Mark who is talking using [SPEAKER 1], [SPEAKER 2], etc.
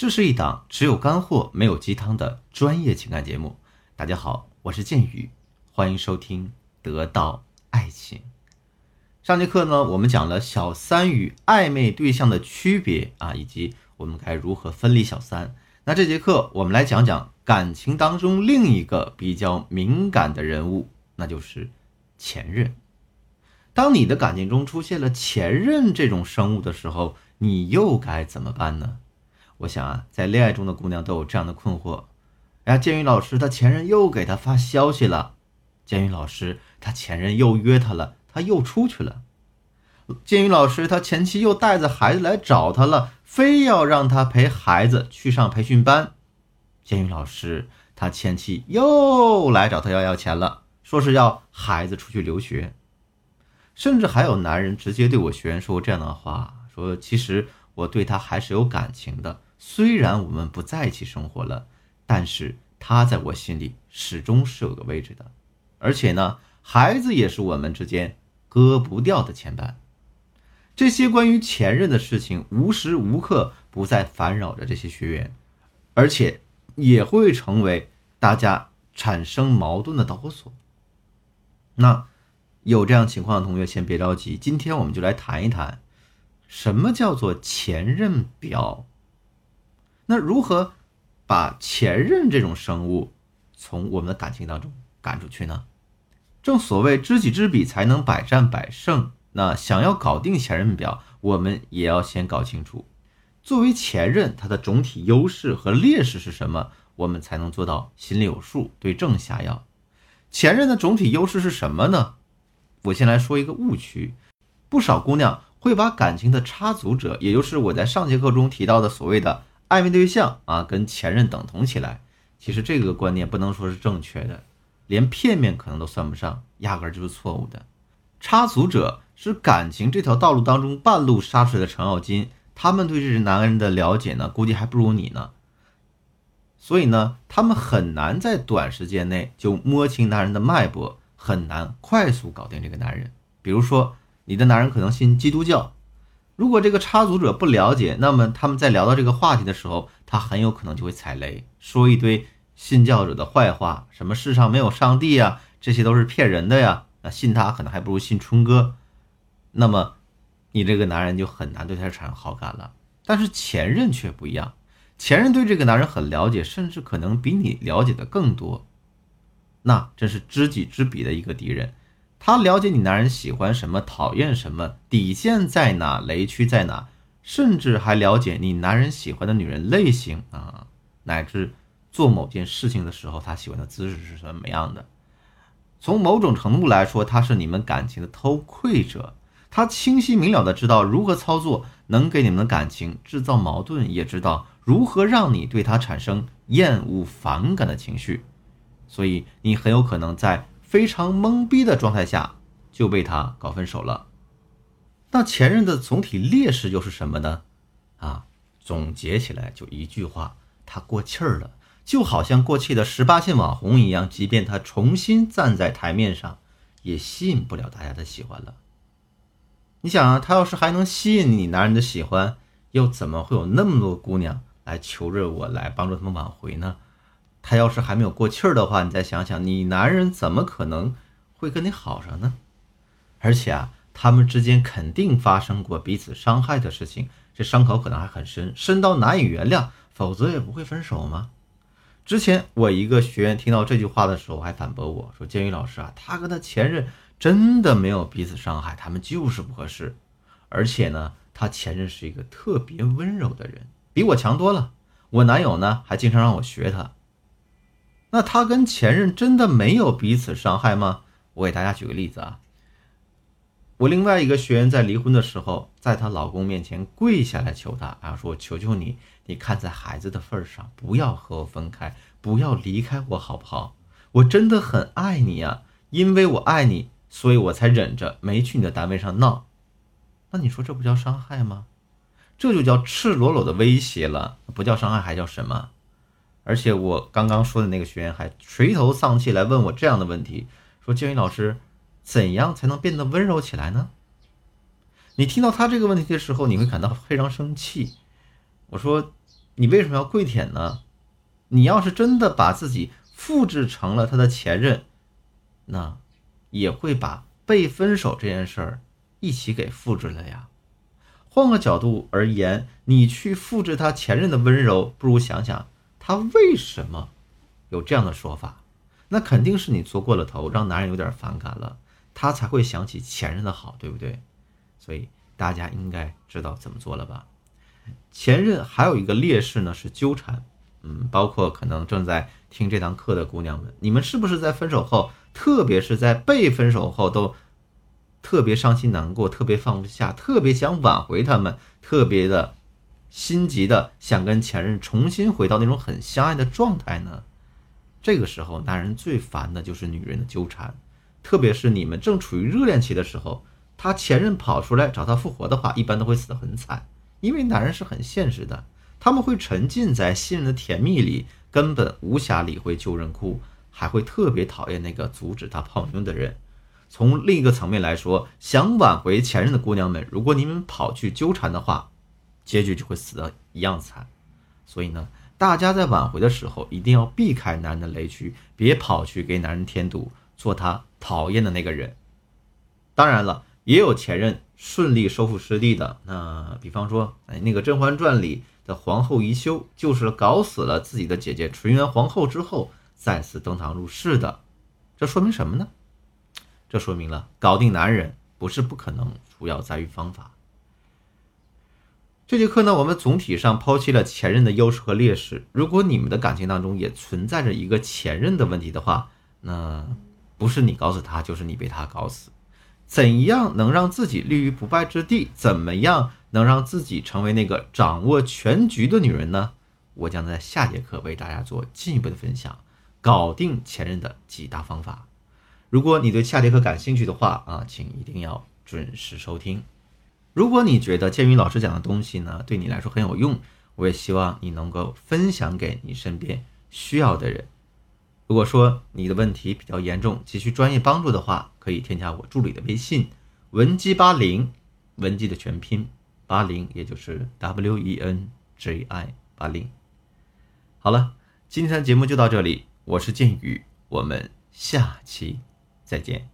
[SPEAKER 1] 这是一档只有干货没有鸡汤的专业情感节目。大家好，我是剑宇，欢迎收听《得到爱情》。上节课呢，我们讲了小三与暧昧对象的区别啊，以及我们该如何分离小三。那这节课我们来讲讲感情当中另一个比较敏感的人物，那就是前任。当你的感情中出现了前任这种生物的时候，你又该怎么办呢？我想啊，在恋爱中的姑娘都有这样的困惑。哎呀，建宇老师，他前任又给他发消息了。建宇老师，他前任又约他了，他又出去了。建宇老师，他前妻又带着孩子来找他了，非要让他陪孩子去上培训班。建宇老师，他前妻又来找他要要钱了，说是要孩子出去留学。甚至还有男人直接对我学员说这样的话：说其实我对他还是有感情的。虽然我们不在一起生活了，但是他在我心里始终是有个位置的，而且呢，孩子也是我们之间割不掉的牵绊。这些关于前任的事情，无时无刻不在烦扰着这些学员，而且也会成为大家产生矛盾的导火索。那有这样情况的同学，先别着急，今天我们就来谈一谈，什么叫做前任表。那如何把前任这种生物从我们的感情当中赶出去呢？正所谓知己知彼，才能百战百胜。那想要搞定前任表，我们也要先搞清楚，作为前任，他的总体优势和劣势是什么，我们才能做到心里有数，对症下药。前任的总体优势是什么呢？我先来说一个误区，不少姑娘会把感情的插足者，也就是我在上节课中提到的所谓的。暧昧对象啊，跟前任等同起来，其实这个观念不能说是正确的，连片面可能都算不上，压根就是错误的。插足者是感情这条道路当中半路杀出来的程咬金，他们对这男人的了解呢，估计还不如你呢。所以呢，他们很难在短时间内就摸清男人的脉搏，很难快速搞定这个男人。比如说，你的男人可能信基督教。如果这个插足者不了解，那么他们在聊到这个话题的时候，他很有可能就会踩雷，说一堆信教者的坏话，什么世上没有上帝呀，这些都是骗人的呀。那信他可能还不如信春哥。那么，你这个男人就很难对他产生好感了。但是前任却不一样，前任对这个男人很了解，甚至可能比你了解的更多。那真是知己知彼的一个敌人。他了解你男人喜欢什么，讨厌什么，底线在哪，雷区在哪，甚至还了解你男人喜欢的女人类型啊，乃至做某件事情的时候，他喜欢的姿势是什么样的。从某种程度来说，他是你们感情的偷窥者，他清晰明了的知道如何操作能给你们的感情制造矛盾，也知道如何让你对他产生厌恶、反感的情绪，所以你很有可能在。非常懵逼的状态下就被他搞分手了。那前任的总体劣势又是什么呢？啊，总结起来就一句话：他过气儿了，就好像过气的十八线网红一样。即便他重新站在台面上，也吸引不了大家的喜欢了。你想啊，他要是还能吸引你男人的喜欢，又怎么会有那么多姑娘来求着我来帮助他们挽回呢？他要是还没有过气儿的话，你再想想，你男人怎么可能会跟你好上呢？而且啊，他们之间肯定发生过彼此伤害的事情，这伤口可能还很深，深到难以原谅，否则也不会分手吗？之前我一个学员听到这句话的时候，还反驳我说：“建宇老师啊，他跟他前任真的没有彼此伤害，他们就是不合适。而且呢，他前任是一个特别温柔的人，比我强多了。我男友呢，还经常让我学他。”那他跟前任真的没有彼此伤害吗？我给大家举个例子啊，我另外一个学员在离婚的时候，在她老公面前跪下来求他，啊，说：“我求求你，你看在孩子的份上，不要和我分开，不要离开我，好不好？我真的很爱你呀，因为我爱你，所以我才忍着没去你的单位上闹。那你说这不叫伤害吗？这就叫赤裸裸的威胁了，不叫伤害还叫什么？”而且我刚刚说的那个学员还垂头丧气来问我这样的问题，说：“建宇老师，怎样才能变得温柔起来呢？”你听到他这个问题的时候，你会感到非常生气。我说：“你为什么要跪舔呢？你要是真的把自己复制成了他的前任，那也会把被分手这件事儿一起给复制了呀。换个角度而言，你去复制他前任的温柔，不如想想他为什么有这样的说法。那肯定是你做过了头，让男人有点反感了，他才会想起前任的好，对不对？所以大家应该知道怎么做了吧？前任还有一个劣势呢，是纠缠。嗯，包括可能正在听这堂课的姑娘们，你们是不是在分手后，特别是在被分手后，都特别伤心难过，特别放不下，特别想挽回他们，特别的心急的想跟前任重新回到那种很相爱的状态呢？这个时候，男人最烦的就是女人的纠缠，特别是你们正处于热恋期的时候，他前任跑出来找他复活的话，一般都会死得很惨，因为男人是很现实的，他们会沉浸在信任的甜蜜里，根本无暇理会旧人哭，还会特别讨厌那个阻止他泡妞的人。从另一个层面来说，想挽回前任的姑娘们，如果你们跑去纠缠的话，结局就会死得一样惨。所以呢？大家在挽回的时候，一定要避开男人的雷区，别跑去给男人添堵，做他讨厌的那个人。当然了，也有前任顺利收复失地的。那比方说，哎，那个《甄嬛传》里的皇后宜修，就是搞死了自己的姐姐纯元皇后之后，再次登堂入室的。这说明什么呢？这说明了搞定男人不是不可能，主要在于方法。这节课呢，我们总体上抛弃了前任的优势和劣势。如果你们的感情当中也存在着一个前任的问题的话，那不是你搞死他，就是你被他搞死。怎样能让自己立于不败之地？怎么样能让自己成为那个掌握全局的女人呢？我将在下节课为大家做进一步的分享，搞定前任的几大方法。如果你对下节课感兴趣的话啊，请一定要准时收听。如果你觉得建宇老师讲的东西呢，对你来说很有用，我也希望你能够分享给你身边需要的人。如果说你的问题比较严重，急需专业帮助的话，可以添加我助理的微信文姬八零，文姬的全拼八零，也就是 W E N J I 八零。好了，今天的节目就到这里，我是建宇，我们下期再见。